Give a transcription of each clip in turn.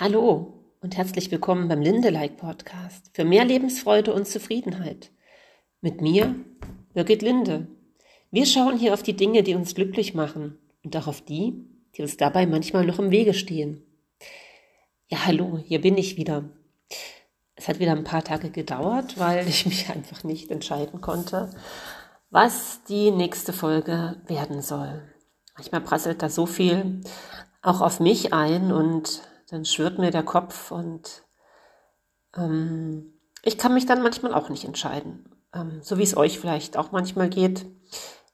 Hallo und herzlich willkommen beim Linde-like Podcast für mehr Lebensfreude und Zufriedenheit. Mit mir, Birgit Linde. Wir schauen hier auf die Dinge, die uns glücklich machen und auch auf die, die uns dabei manchmal noch im Wege stehen. Ja, hallo, hier bin ich wieder. Es hat wieder ein paar Tage gedauert, weil ich mich einfach nicht entscheiden konnte, was die nächste Folge werden soll. Manchmal prasselt da so viel auch auf mich ein und dann schwirrt mir der Kopf und ähm, ich kann mich dann manchmal auch nicht entscheiden. Ähm, so wie es euch vielleicht auch manchmal geht,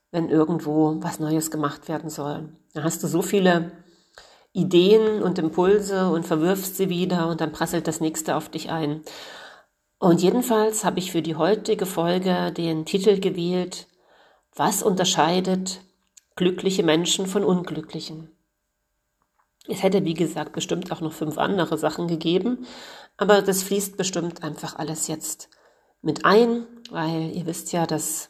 wenn irgendwo was Neues gemacht werden soll. Da hast du so viele Ideen und Impulse und verwirfst sie wieder und dann prasselt das nächste auf dich ein. Und jedenfalls habe ich für die heutige Folge den Titel gewählt, was unterscheidet glückliche Menschen von unglücklichen? Es hätte, wie gesagt, bestimmt auch noch fünf andere Sachen gegeben, aber das fließt bestimmt einfach alles jetzt mit ein, weil ihr wisst ja, das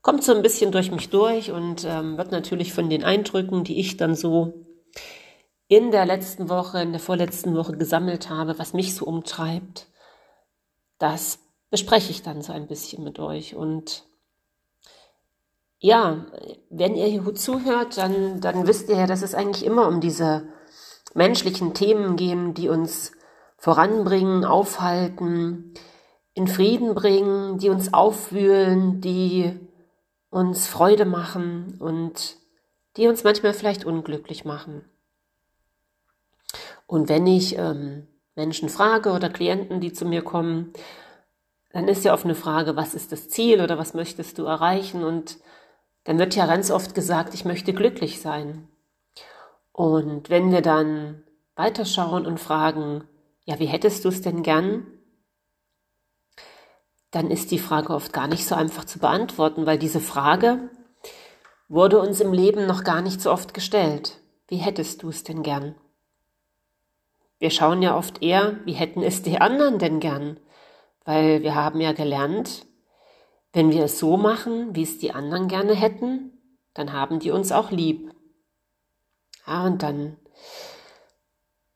kommt so ein bisschen durch mich durch und ähm, wird natürlich von den Eindrücken, die ich dann so in der letzten Woche, in der vorletzten Woche gesammelt habe, was mich so umtreibt, das bespreche ich dann so ein bisschen mit euch. Und ja, wenn ihr hier gut zuhört, dann, dann wisst ihr ja, dass es eigentlich immer um diese menschlichen Themen gehen, die uns voranbringen, aufhalten, in Frieden bringen, die uns aufwühlen, die uns Freude machen und die uns manchmal vielleicht unglücklich machen. Und wenn ich ähm, Menschen frage oder Klienten, die zu mir kommen, dann ist ja oft eine Frage, was ist das Ziel oder was möchtest du erreichen? Und dann wird ja ganz oft gesagt, ich möchte glücklich sein. Und wenn wir dann weiterschauen und fragen, ja, wie hättest du es denn gern? Dann ist die Frage oft gar nicht so einfach zu beantworten, weil diese Frage wurde uns im Leben noch gar nicht so oft gestellt. Wie hättest du es denn gern? Wir schauen ja oft eher, wie hätten es die anderen denn gern? Weil wir haben ja gelernt, wenn wir es so machen, wie es die anderen gerne hätten, dann haben die uns auch lieb. Ja, und dann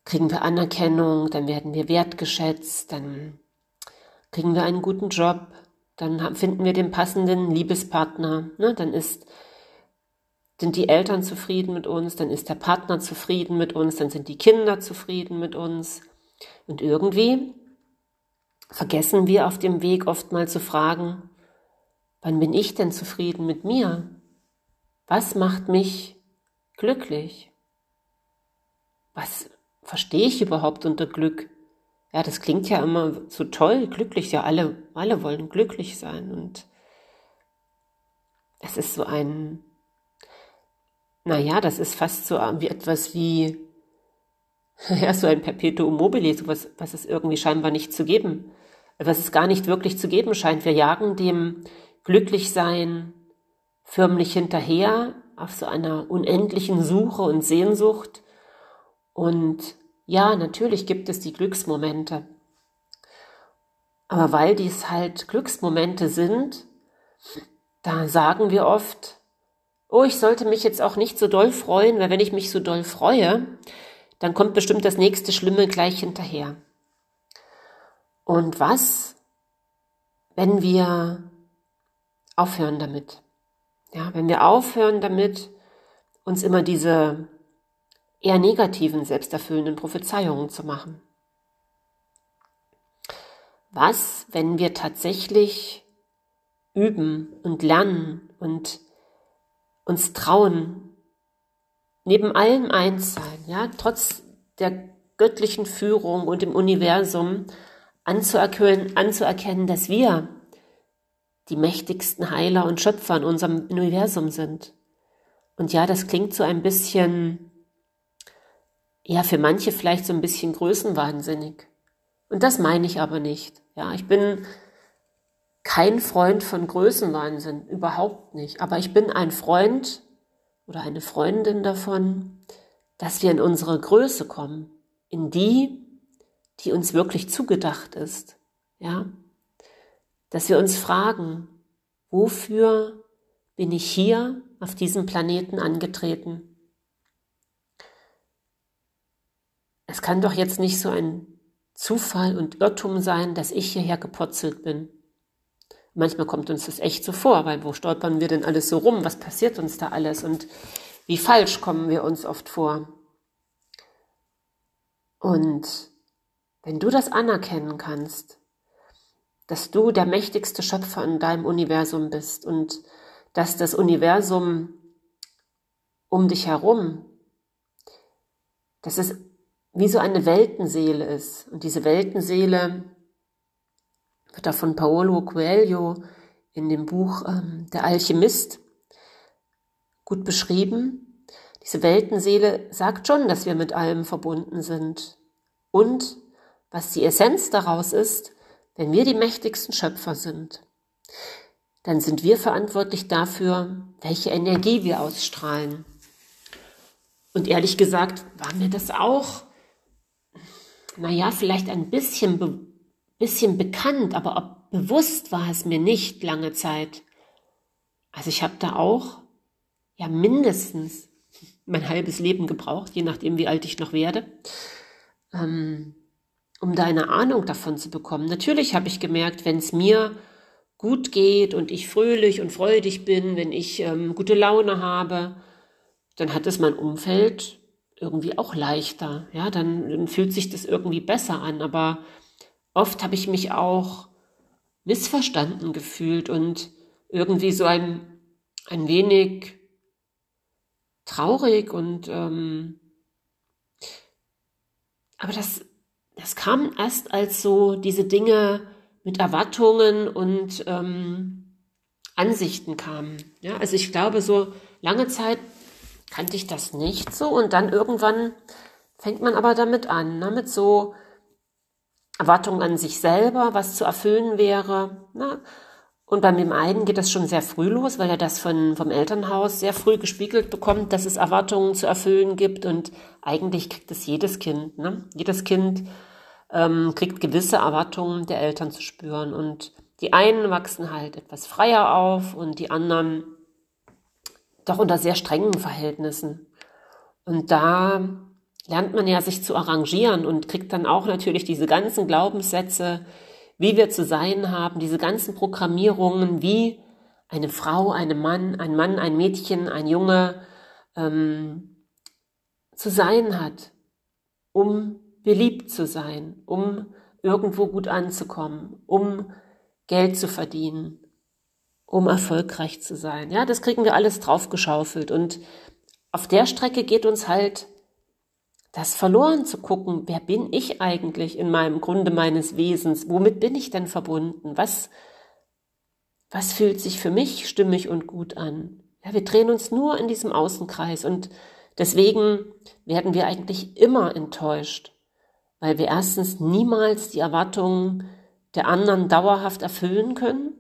kriegen wir Anerkennung, dann werden wir wertgeschätzt, dann kriegen wir einen guten Job, dann finden wir den passenden Liebespartner, ne? dann ist, sind die Eltern zufrieden mit uns, dann ist der Partner zufrieden mit uns, dann sind die Kinder zufrieden mit uns. Und irgendwie vergessen wir auf dem Weg oft mal zu fragen, Wann bin ich denn zufrieden mit mir? Was macht mich glücklich? Was verstehe ich überhaupt unter Glück? Ja, das klingt ja immer so toll, glücklich. Ja, alle, alle wollen glücklich sein. Und es ist so ein, naja, das ist fast so wie etwas wie, ja, so ein Perpetuum mobile, sowas, was es irgendwie scheinbar nicht zu geben, was es gar nicht wirklich zu geben scheint. Wir jagen dem glücklich sein, förmlich hinterher auf so einer unendlichen Suche und Sehnsucht. Und ja, natürlich gibt es die Glücksmomente. Aber weil dies halt Glücksmomente sind, da sagen wir oft, oh, ich sollte mich jetzt auch nicht so doll freuen, weil wenn ich mich so doll freue, dann kommt bestimmt das nächste Schlimme gleich hinterher. Und was, wenn wir aufhören damit. Ja, wenn wir aufhören damit, uns immer diese eher negativen, selbsterfüllenden Prophezeiungen zu machen. Was, wenn wir tatsächlich üben und lernen und uns trauen, neben allem eins sein, ja, trotz der göttlichen Führung und dem Universum anzuerkennen, anzuerkennen, dass wir die mächtigsten Heiler und Schöpfer in unserem Universum sind. Und ja, das klingt so ein bisschen, ja, für manche vielleicht so ein bisschen größenwahnsinnig. Und das meine ich aber nicht. Ja, ich bin kein Freund von Größenwahnsinn, überhaupt nicht. Aber ich bin ein Freund oder eine Freundin davon, dass wir in unsere Größe kommen, in die, die uns wirklich zugedacht ist. Ja, dass wir uns fragen, wofür bin ich hier auf diesem Planeten angetreten? es kann doch jetzt nicht so ein Zufall und Irrtum sein, dass ich hierher geputzelt bin. Manchmal kommt uns das echt so vor, weil wo stolpern wir denn alles so rum? Was passiert uns da alles? Und wie falsch kommen wir uns oft vor? Und wenn du das anerkennen kannst, dass du der mächtigste Schöpfer in deinem Universum bist und dass das Universum um dich herum, dass es wie so eine Weltenseele ist. Und diese Weltenseele wird da von Paolo Coelho in dem Buch ähm, Der Alchemist gut beschrieben. Diese Weltenseele sagt schon, dass wir mit allem verbunden sind. Und was die Essenz daraus ist, wenn wir die mächtigsten Schöpfer sind, dann sind wir verantwortlich dafür, welche Energie wir ausstrahlen. Und ehrlich gesagt war mir das auch, naja, vielleicht ein bisschen, be bisschen bekannt, aber ob bewusst war es mir nicht lange Zeit. Also ich habe da auch ja mindestens mein halbes Leben gebraucht, je nachdem, wie alt ich noch werde, ähm, um da eine Ahnung davon zu bekommen. Natürlich habe ich gemerkt, wenn es mir gut geht und ich fröhlich und freudig bin, wenn ich ähm, gute Laune habe, dann hat es mein Umfeld irgendwie auch leichter. Ja, dann, dann fühlt sich das irgendwie besser an. Aber oft habe ich mich auch missverstanden gefühlt und irgendwie so ein, ein wenig traurig und ähm, aber das das kam erst als so diese Dinge mit Erwartungen und ähm, Ansichten kamen. Ja, also ich glaube, so lange Zeit kannte ich das nicht so und dann irgendwann fängt man aber damit an, ne, mit so Erwartungen an sich selber, was zu erfüllen wäre. Ne? Und bei dem einen geht das schon sehr früh los, weil er das von, vom Elternhaus sehr früh gespiegelt bekommt, dass es Erwartungen zu erfüllen gibt. Und eigentlich kriegt es jedes Kind. Ne? Jedes Kind ähm, kriegt gewisse Erwartungen der Eltern zu spüren. Und die einen wachsen halt etwas freier auf und die anderen doch unter sehr strengen Verhältnissen. Und da lernt man ja sich zu arrangieren und kriegt dann auch natürlich diese ganzen Glaubenssätze, wie wir zu sein haben, diese ganzen Programmierungen, wie eine Frau, eine Mann, ein Mann, ein Mädchen, ein Junge ähm, zu sein hat, um beliebt zu sein, um irgendwo gut anzukommen, um Geld zu verdienen, um erfolgreich zu sein. Ja, das kriegen wir alles draufgeschaufelt und auf der Strecke geht uns halt das verloren zu gucken, wer bin ich eigentlich in meinem Grunde meines Wesens? Womit bin ich denn verbunden? Was, was fühlt sich für mich stimmig und gut an? Ja, wir drehen uns nur in diesem Außenkreis und deswegen werden wir eigentlich immer enttäuscht weil wir erstens niemals die Erwartungen der anderen dauerhaft erfüllen können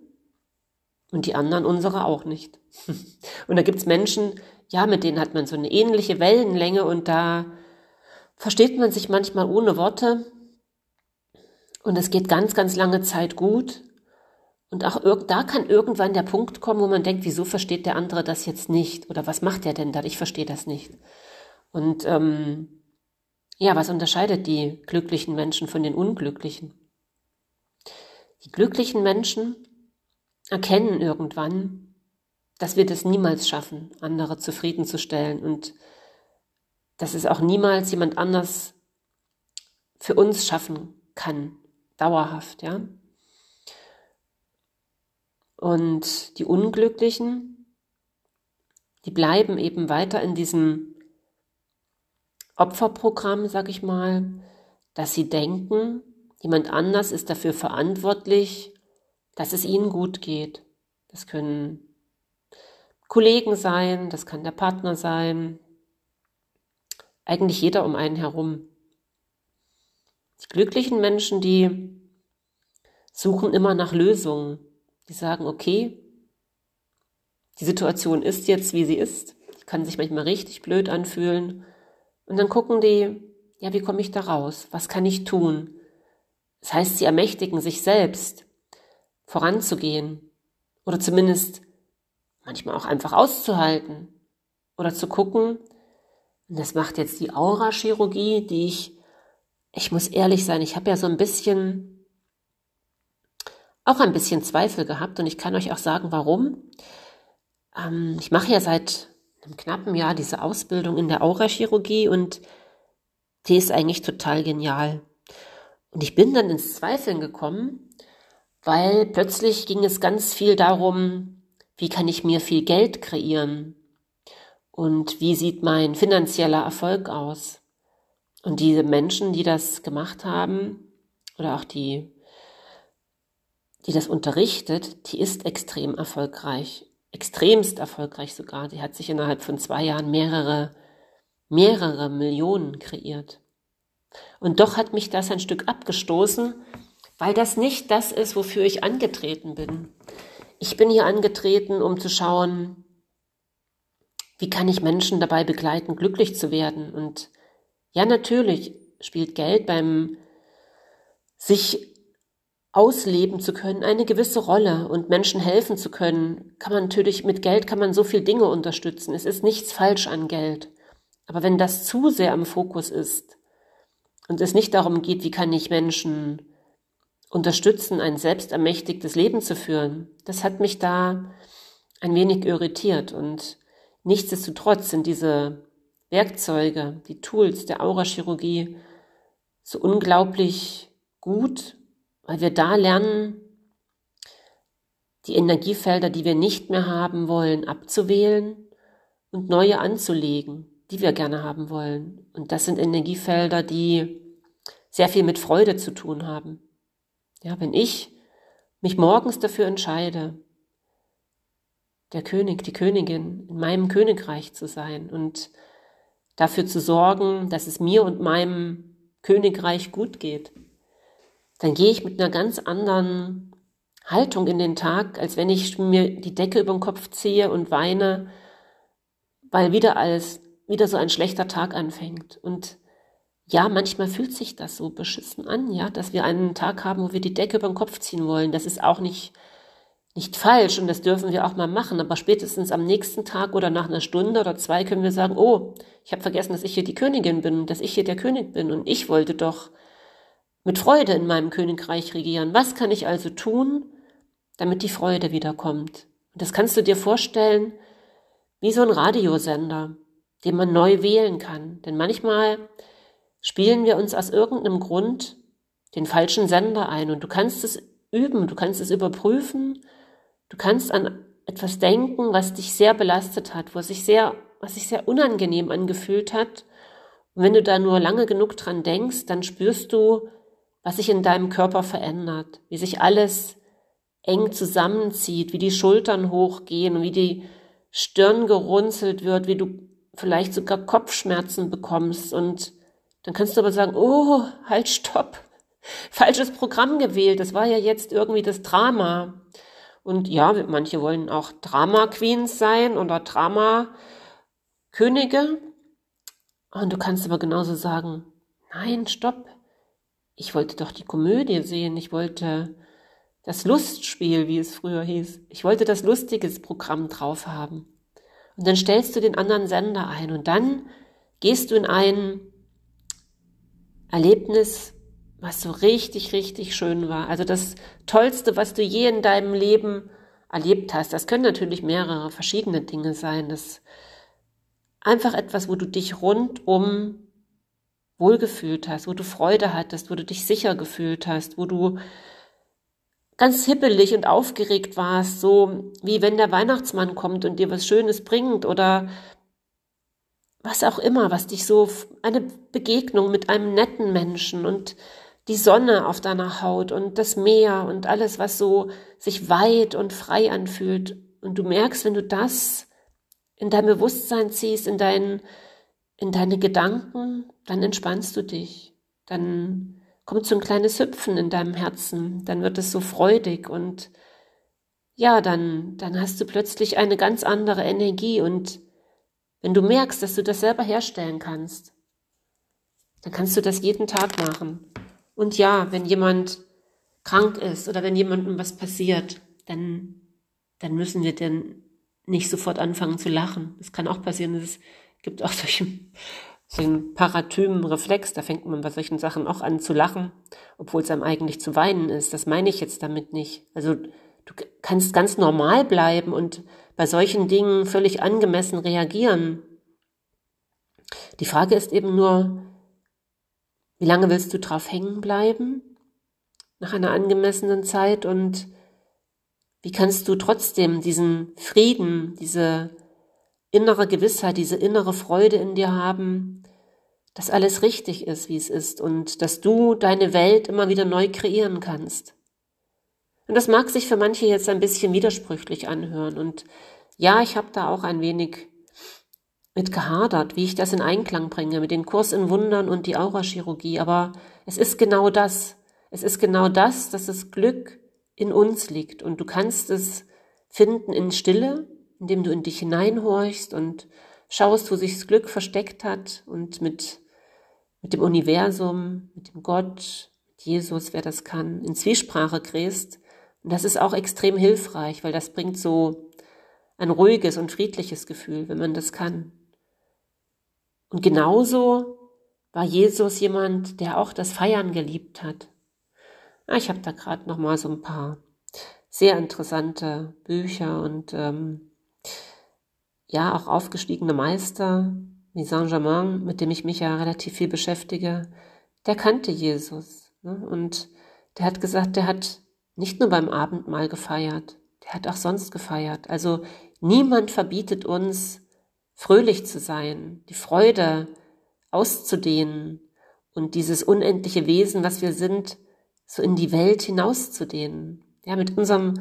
und die anderen unsere auch nicht. Und da gibt's Menschen, ja, mit denen hat man so eine ähnliche Wellenlänge und da versteht man sich manchmal ohne Worte und es geht ganz, ganz lange Zeit gut. Und auch da kann irgendwann der Punkt kommen, wo man denkt, wieso versteht der andere das jetzt nicht? Oder was macht der denn da? Ich verstehe das nicht. Und ähm, ja, was unterscheidet die glücklichen Menschen von den unglücklichen? Die glücklichen Menschen erkennen irgendwann, dass wir das niemals schaffen, andere zufriedenzustellen und dass es auch niemals jemand anders für uns schaffen kann, dauerhaft, ja. Und die Unglücklichen, die bleiben eben weiter in diesem Opferprogramm, sag ich mal, dass sie denken, jemand anders ist dafür verantwortlich, dass es ihnen gut geht. Das können Kollegen sein, das kann der Partner sein, eigentlich jeder um einen herum. Die glücklichen Menschen, die suchen immer nach Lösungen. Die sagen, okay, die Situation ist jetzt, wie sie ist. Die kann sich manchmal richtig blöd anfühlen. Und dann gucken die, ja, wie komme ich da raus? Was kann ich tun? Das heißt, sie ermächtigen sich selbst, voranzugehen oder zumindest manchmal auch einfach auszuhalten oder zu gucken, und das macht jetzt die Aura-Chirurgie, die ich ich muss ehrlich sein, ich habe ja so ein bisschen, auch ein bisschen Zweifel gehabt und ich kann euch auch sagen, warum. Ähm, ich mache ja seit einem knappen Jahr diese Ausbildung in der Aurachirurgie und die ist eigentlich total genial. Und ich bin dann ins Zweifeln gekommen, weil plötzlich ging es ganz viel darum, wie kann ich mir viel Geld kreieren und wie sieht mein finanzieller Erfolg aus. Und diese Menschen, die das gemacht haben, oder auch die, die das unterrichtet, die ist extrem erfolgreich extremst erfolgreich sogar. Die hat sich innerhalb von zwei Jahren mehrere, mehrere Millionen kreiert. Und doch hat mich das ein Stück abgestoßen, weil das nicht das ist, wofür ich angetreten bin. Ich bin hier angetreten, um zu schauen, wie kann ich Menschen dabei begleiten, glücklich zu werden. Und ja, natürlich spielt Geld beim sich ausleben zu können, eine gewisse Rolle und Menschen helfen zu können, kann man natürlich, mit Geld kann man so viel Dinge unterstützen. Es ist nichts falsch an Geld. Aber wenn das zu sehr am Fokus ist und es nicht darum geht, wie kann ich Menschen unterstützen, ein selbstermächtigtes Leben zu führen, das hat mich da ein wenig irritiert und nichtsdestotrotz sind diese Werkzeuge, die Tools der Aurachirurgie so unglaublich gut weil wir da lernen, die Energiefelder, die wir nicht mehr haben wollen, abzuwählen und neue anzulegen, die wir gerne haben wollen. Und das sind Energiefelder, die sehr viel mit Freude zu tun haben. Ja, wenn ich mich morgens dafür entscheide, der König, die Königin in meinem Königreich zu sein und dafür zu sorgen, dass es mir und meinem Königreich gut geht, dann gehe ich mit einer ganz anderen Haltung in den Tag, als wenn ich mir die Decke über den Kopf ziehe und weine, weil wieder als wieder so ein schlechter Tag anfängt. Und ja, manchmal fühlt sich das so beschissen an, ja, dass wir einen Tag haben, wo wir die Decke über den Kopf ziehen wollen. Das ist auch nicht, nicht falsch und das dürfen wir auch mal machen. Aber spätestens am nächsten Tag oder nach einer Stunde oder zwei können wir sagen, oh, ich habe vergessen, dass ich hier die Königin bin, dass ich hier der König bin und ich wollte doch mit Freude in meinem Königreich regieren. Was kann ich also tun, damit die Freude wiederkommt? Und das kannst du dir vorstellen wie so ein Radiosender, den man neu wählen kann. Denn manchmal spielen wir uns aus irgendeinem Grund den falschen Sender ein und du kannst es üben, du kannst es überprüfen, du kannst an etwas denken, was dich sehr belastet hat, was sich sehr, was sich sehr unangenehm angefühlt hat. Und wenn du da nur lange genug dran denkst, dann spürst du, was sich in deinem Körper verändert, wie sich alles eng zusammenzieht, wie die Schultern hochgehen, wie die Stirn gerunzelt wird, wie du vielleicht sogar Kopfschmerzen bekommst und dann kannst du aber sagen, oh, halt, stopp, falsches Programm gewählt, das war ja jetzt irgendwie das Drama. Und ja, manche wollen auch Drama Queens sein oder Drama Könige. Und du kannst aber genauso sagen, nein, stopp, ich wollte doch die Komödie sehen, ich wollte das Lustspiel, wie es früher hieß. Ich wollte das lustiges Programm drauf haben. Und dann stellst du den anderen Sender ein und dann gehst du in ein Erlebnis, was so richtig, richtig schön war. Also das Tollste, was du je in deinem Leben erlebt hast. Das können natürlich mehrere verschiedene Dinge sein. Das einfach etwas, wo du dich rundum wohlgefühlt hast, wo du Freude hattest, wo du dich sicher gefühlt hast, wo du ganz hippelig und aufgeregt warst, so wie wenn der Weihnachtsmann kommt und dir was Schönes bringt oder was auch immer, was dich so eine Begegnung mit einem netten Menschen und die Sonne auf deiner Haut und das Meer und alles, was so sich weit und frei anfühlt. Und du merkst, wenn du das in dein Bewusstsein ziehst, in deinen in deine Gedanken, dann entspannst du dich. Dann kommt so ein kleines Hüpfen in deinem Herzen. Dann wird es so freudig und ja, dann, dann hast du plötzlich eine ganz andere Energie und wenn du merkst, dass du das selber herstellen kannst, dann kannst du das jeden Tag machen. Und ja, wenn jemand krank ist oder wenn jemandem was passiert, dann, dann müssen wir denn nicht sofort anfangen zu lachen. Es kann auch passieren, dass es gibt auch so ein Paratym-Reflex, da fängt man bei solchen Sachen auch an zu lachen, obwohl es einem eigentlich zu weinen ist. Das meine ich jetzt damit nicht. Also du kannst ganz normal bleiben und bei solchen Dingen völlig angemessen reagieren. Die Frage ist eben nur, wie lange willst du drauf hängen bleiben nach einer angemessenen Zeit und wie kannst du trotzdem diesen Frieden, diese innere Gewissheit, diese innere Freude in dir haben, dass alles richtig ist, wie es ist und dass du deine Welt immer wieder neu kreieren kannst. Und das mag sich für manche jetzt ein bisschen widersprüchlich anhören. Und ja, ich habe da auch ein wenig mit gehadert, wie ich das in Einklang bringe mit dem Kurs in Wundern und die Aurachirurgie. Aber es ist genau das. Es ist genau das, dass das Glück in uns liegt. Und du kannst es finden in Stille, indem du in dich hineinhorchst und schaust, wo sich das Glück versteckt hat und mit, mit dem Universum, mit dem Gott, mit Jesus, wer das kann, in Zwiesprache gräst. Und das ist auch extrem hilfreich, weil das bringt so ein ruhiges und friedliches Gefühl, wenn man das kann. Und genauso war Jesus jemand, der auch das Feiern geliebt hat. Ah, ich habe da gerade noch mal so ein paar sehr interessante Bücher und ähm, ja auch aufgestiegene Meister wie Saint-Germain, mit dem ich mich ja relativ viel beschäftige. Der kannte Jesus ne? und der hat gesagt, der hat nicht nur beim Abendmahl gefeiert, der hat auch sonst gefeiert. Also niemand verbietet uns, fröhlich zu sein, die Freude auszudehnen und dieses unendliche Wesen, was wir sind, so in die Welt hinauszudehnen. Ja, mit unserem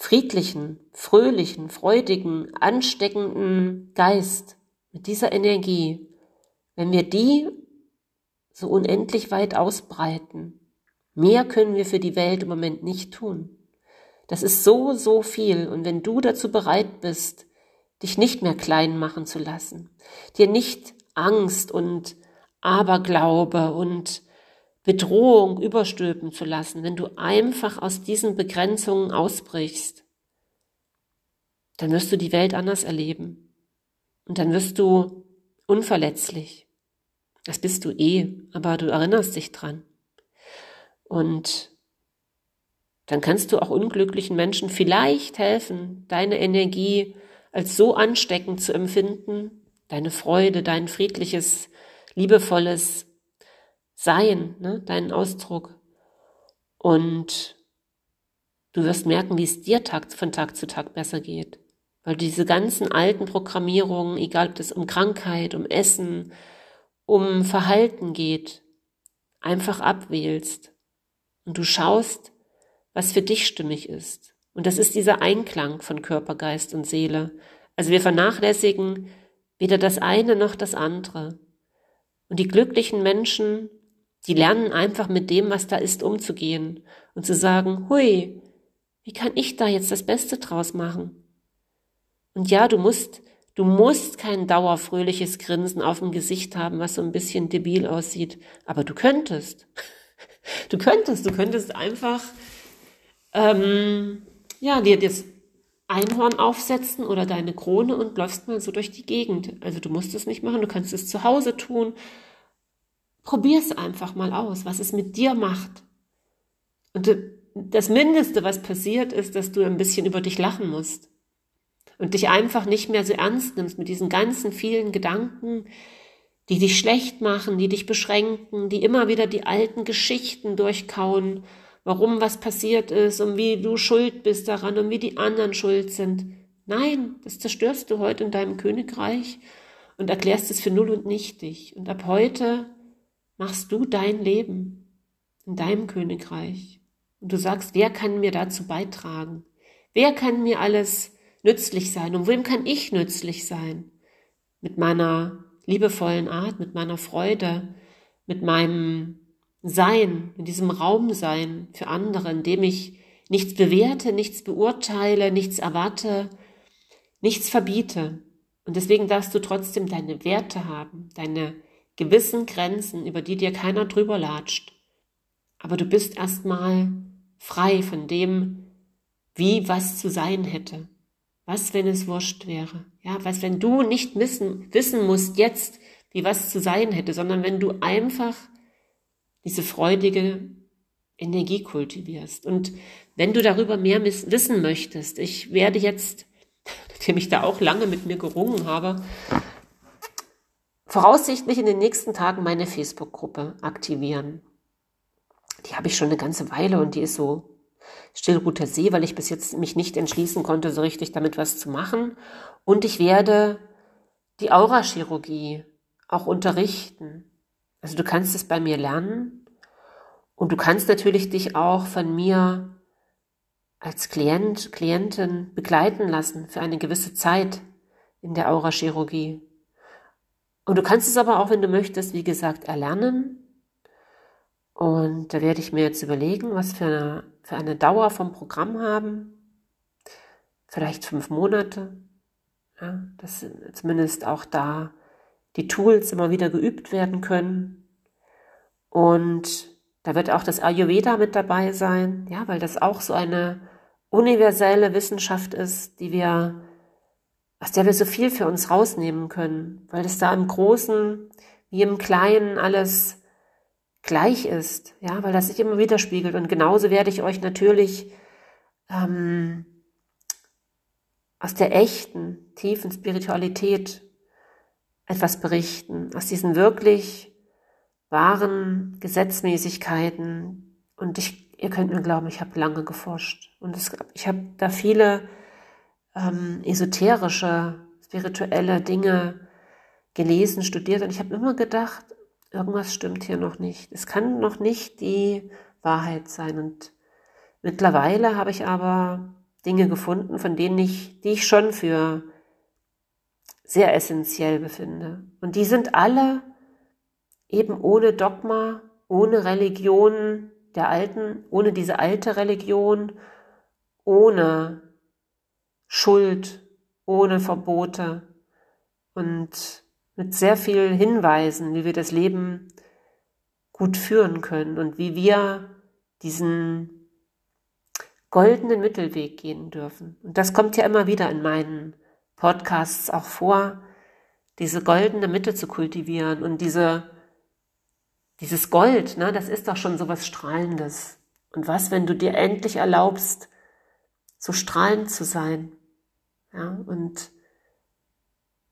friedlichen, fröhlichen, freudigen, ansteckenden Geist, mit dieser Energie, wenn wir die so unendlich weit ausbreiten, mehr können wir für die Welt im Moment nicht tun. Das ist so, so viel. Und wenn du dazu bereit bist, dich nicht mehr klein machen zu lassen, dir nicht Angst und Aberglaube und Bedrohung überstülpen zu lassen, wenn du einfach aus diesen Begrenzungen ausbrichst, dann wirst du die Welt anders erleben. Und dann wirst du unverletzlich. Das bist du eh, aber du erinnerst dich dran. Und dann kannst du auch unglücklichen Menschen vielleicht helfen, deine Energie als so ansteckend zu empfinden, deine Freude, dein friedliches, liebevolles Sein, ne, deinen Ausdruck. Und du wirst merken, wie es dir Tag, von Tag zu Tag besser geht. Weil du diese ganzen alten Programmierungen, egal ob das um Krankheit, um Essen, um Verhalten geht, einfach abwählst. Und du schaust, was für dich stimmig ist. Und das ist dieser Einklang von Körper, Geist und Seele. Also wir vernachlässigen weder das eine noch das andere. Und die glücklichen Menschen, die lernen einfach mit dem, was da ist, umzugehen und zu sagen, hui, wie kann ich da jetzt das Beste draus machen? Und ja, du musst, du musst kein dauerfröhliches Grinsen auf dem Gesicht haben, was so ein bisschen debil aussieht, aber du könntest. Du könntest, du könntest einfach ähm, ja, dir das Einhorn aufsetzen oder deine Krone und läufst mal so durch die Gegend. Also du musst es nicht machen, du kannst es zu Hause tun. Probier es einfach mal aus, was es mit dir macht. Und das Mindeste, was passiert, ist, dass du ein bisschen über dich lachen musst und dich einfach nicht mehr so ernst nimmst mit diesen ganzen vielen Gedanken, die dich schlecht machen, die dich beschränken, die immer wieder die alten Geschichten durchkauen warum was passiert ist und wie du schuld bist daran und wie die anderen schuld sind. Nein, das zerstörst du heute in deinem Königreich und erklärst es für null und nichtig. Und ab heute machst du dein Leben in deinem Königreich. Und du sagst, wer kann mir dazu beitragen? Wer kann mir alles nützlich sein? Und wem kann ich nützlich sein? Mit meiner liebevollen Art, mit meiner Freude, mit meinem sein, in diesem Raum sein für andere, indem ich nichts bewerte, nichts beurteile, nichts erwarte, nichts verbiete. Und deswegen darfst du trotzdem deine Werte haben, deine gewissen Grenzen, über die dir keiner drüber latscht. Aber du bist erstmal frei von dem, wie was zu sein hätte. Was, wenn es wurscht wäre? Ja, was, wenn du nicht wissen, wissen musst jetzt, wie was zu sein hätte, sondern wenn du einfach diese freudige Energie kultivierst. Und wenn du darüber mehr wissen möchtest, ich werde jetzt, nachdem ich da auch lange mit mir gerungen habe, voraussichtlich in den nächsten Tagen meine Facebook-Gruppe aktivieren. Die habe ich schon eine ganze Weile und die ist so Stillruter See, weil ich bis jetzt mich nicht entschließen konnte, so richtig damit was zu machen. Und ich werde die Aurachirurgie auch unterrichten. Also du kannst es bei mir lernen und du kannst natürlich dich auch von mir als Klient, Klientin begleiten lassen für eine gewisse Zeit in der Aurachirurgie. Und du kannst es aber auch, wenn du möchtest, wie gesagt, erlernen. Und da werde ich mir jetzt überlegen, was für eine, für eine Dauer vom Programm haben. Vielleicht fünf Monate. Ja, dass zumindest auch da die Tools immer wieder geübt werden können. Und da wird auch das Ayurveda mit dabei sein, ja, weil das auch so eine universelle Wissenschaft ist, die wir, aus der wir so viel für uns rausnehmen können, weil es da im Großen wie im Kleinen alles gleich ist, ja, weil das sich immer widerspiegelt. Und genauso werde ich euch natürlich ähm, aus der echten, tiefen Spiritualität etwas berichten, aus diesen wirklich wahren Gesetzmäßigkeiten. Und ich, ihr könnt mir glauben, ich habe lange geforscht. Und es, ich habe da viele ähm, esoterische, spirituelle Dinge gelesen, studiert. Und ich habe immer gedacht, irgendwas stimmt hier noch nicht. Es kann noch nicht die Wahrheit sein. Und mittlerweile habe ich aber Dinge gefunden, von denen ich, die ich schon für sehr essentiell befinde. Und die sind alle eben ohne Dogma, ohne Religion der Alten, ohne diese alte Religion, ohne Schuld, ohne Verbote und mit sehr vielen Hinweisen, wie wir das Leben gut führen können und wie wir diesen goldenen Mittelweg gehen dürfen. Und das kommt ja immer wieder in meinen Podcasts auch vor, diese goldene Mitte zu kultivieren und diese, dieses Gold, ne, das ist doch schon so was Strahlendes. Und was, wenn du dir endlich erlaubst, so strahlend zu sein? Ja, und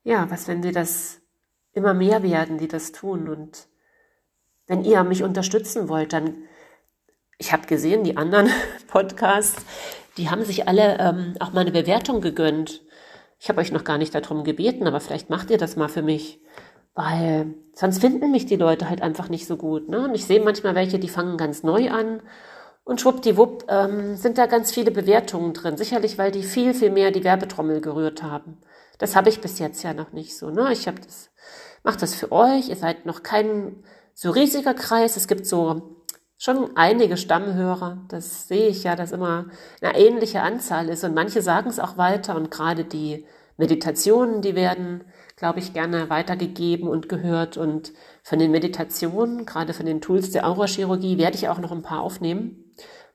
ja, was, wenn dir das immer mehr werden, die das tun? Und wenn ihr mich unterstützen wollt, dann, ich habe gesehen, die anderen Podcasts, die haben sich alle ähm, auch mal eine Bewertung gegönnt. Ich habe euch noch gar nicht darum gebeten, aber vielleicht macht ihr das mal für mich. Weil sonst finden mich die Leute halt einfach nicht so gut. Ne? Und ich sehe manchmal welche, die fangen ganz neu an und schwuppdiwupp ähm, sind da ganz viele Bewertungen drin. Sicherlich, weil die viel, viel mehr die Werbetrommel gerührt haben. Das habe ich bis jetzt ja noch nicht so. Ne? Ich habe das, mache das für euch. Ihr seid noch kein so riesiger Kreis. Es gibt so schon einige Stammhörer. Das sehe ich ja, dass immer eine ähnliche Anzahl ist. Und manche sagen es auch weiter. Und gerade die Meditationen, die werden, glaube ich, gerne weitergegeben und gehört. Und von den Meditationen, gerade von den Tools der Aurachirurgie, werde ich auch noch ein paar aufnehmen,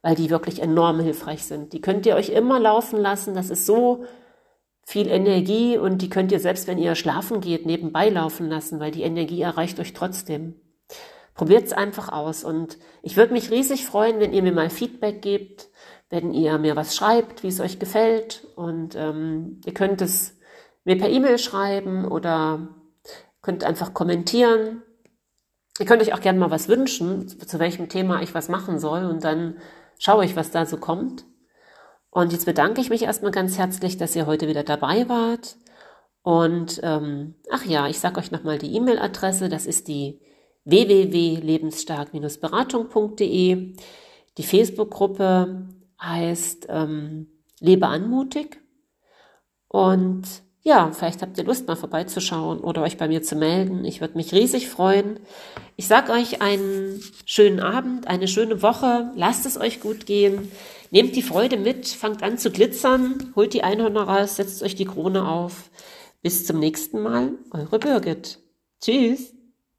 weil die wirklich enorm hilfreich sind. Die könnt ihr euch immer laufen lassen. Das ist so viel Energie und die könnt ihr selbst, wenn ihr schlafen geht, nebenbei laufen lassen, weil die Energie erreicht euch trotzdem. Probiert es einfach aus. Und ich würde mich riesig freuen, wenn ihr mir mal Feedback gebt, wenn ihr mir was schreibt, wie es euch gefällt. Und ähm, ihr könnt es mir per E-Mail schreiben oder könnt einfach kommentieren. Ihr könnt euch auch gerne mal was wünschen, zu welchem Thema ich was machen soll. Und dann schaue ich, was da so kommt. Und jetzt bedanke ich mich erstmal ganz herzlich, dass ihr heute wieder dabei wart. Und ähm, ach ja, ich sage euch nochmal die E-Mail-Adresse. Das ist die www.lebensstark-beratung.de. Die Facebook-Gruppe heißt ähm, Lebe anmutig. Und ja, vielleicht habt ihr Lust, mal vorbeizuschauen oder euch bei mir zu melden. Ich würde mich riesig freuen. Ich sage euch einen schönen Abend, eine schöne Woche. Lasst es euch gut gehen. Nehmt die Freude mit, fangt an zu glitzern, holt die Einhörner raus, setzt euch die Krone auf. Bis zum nächsten Mal, eure Birgit. Tschüss.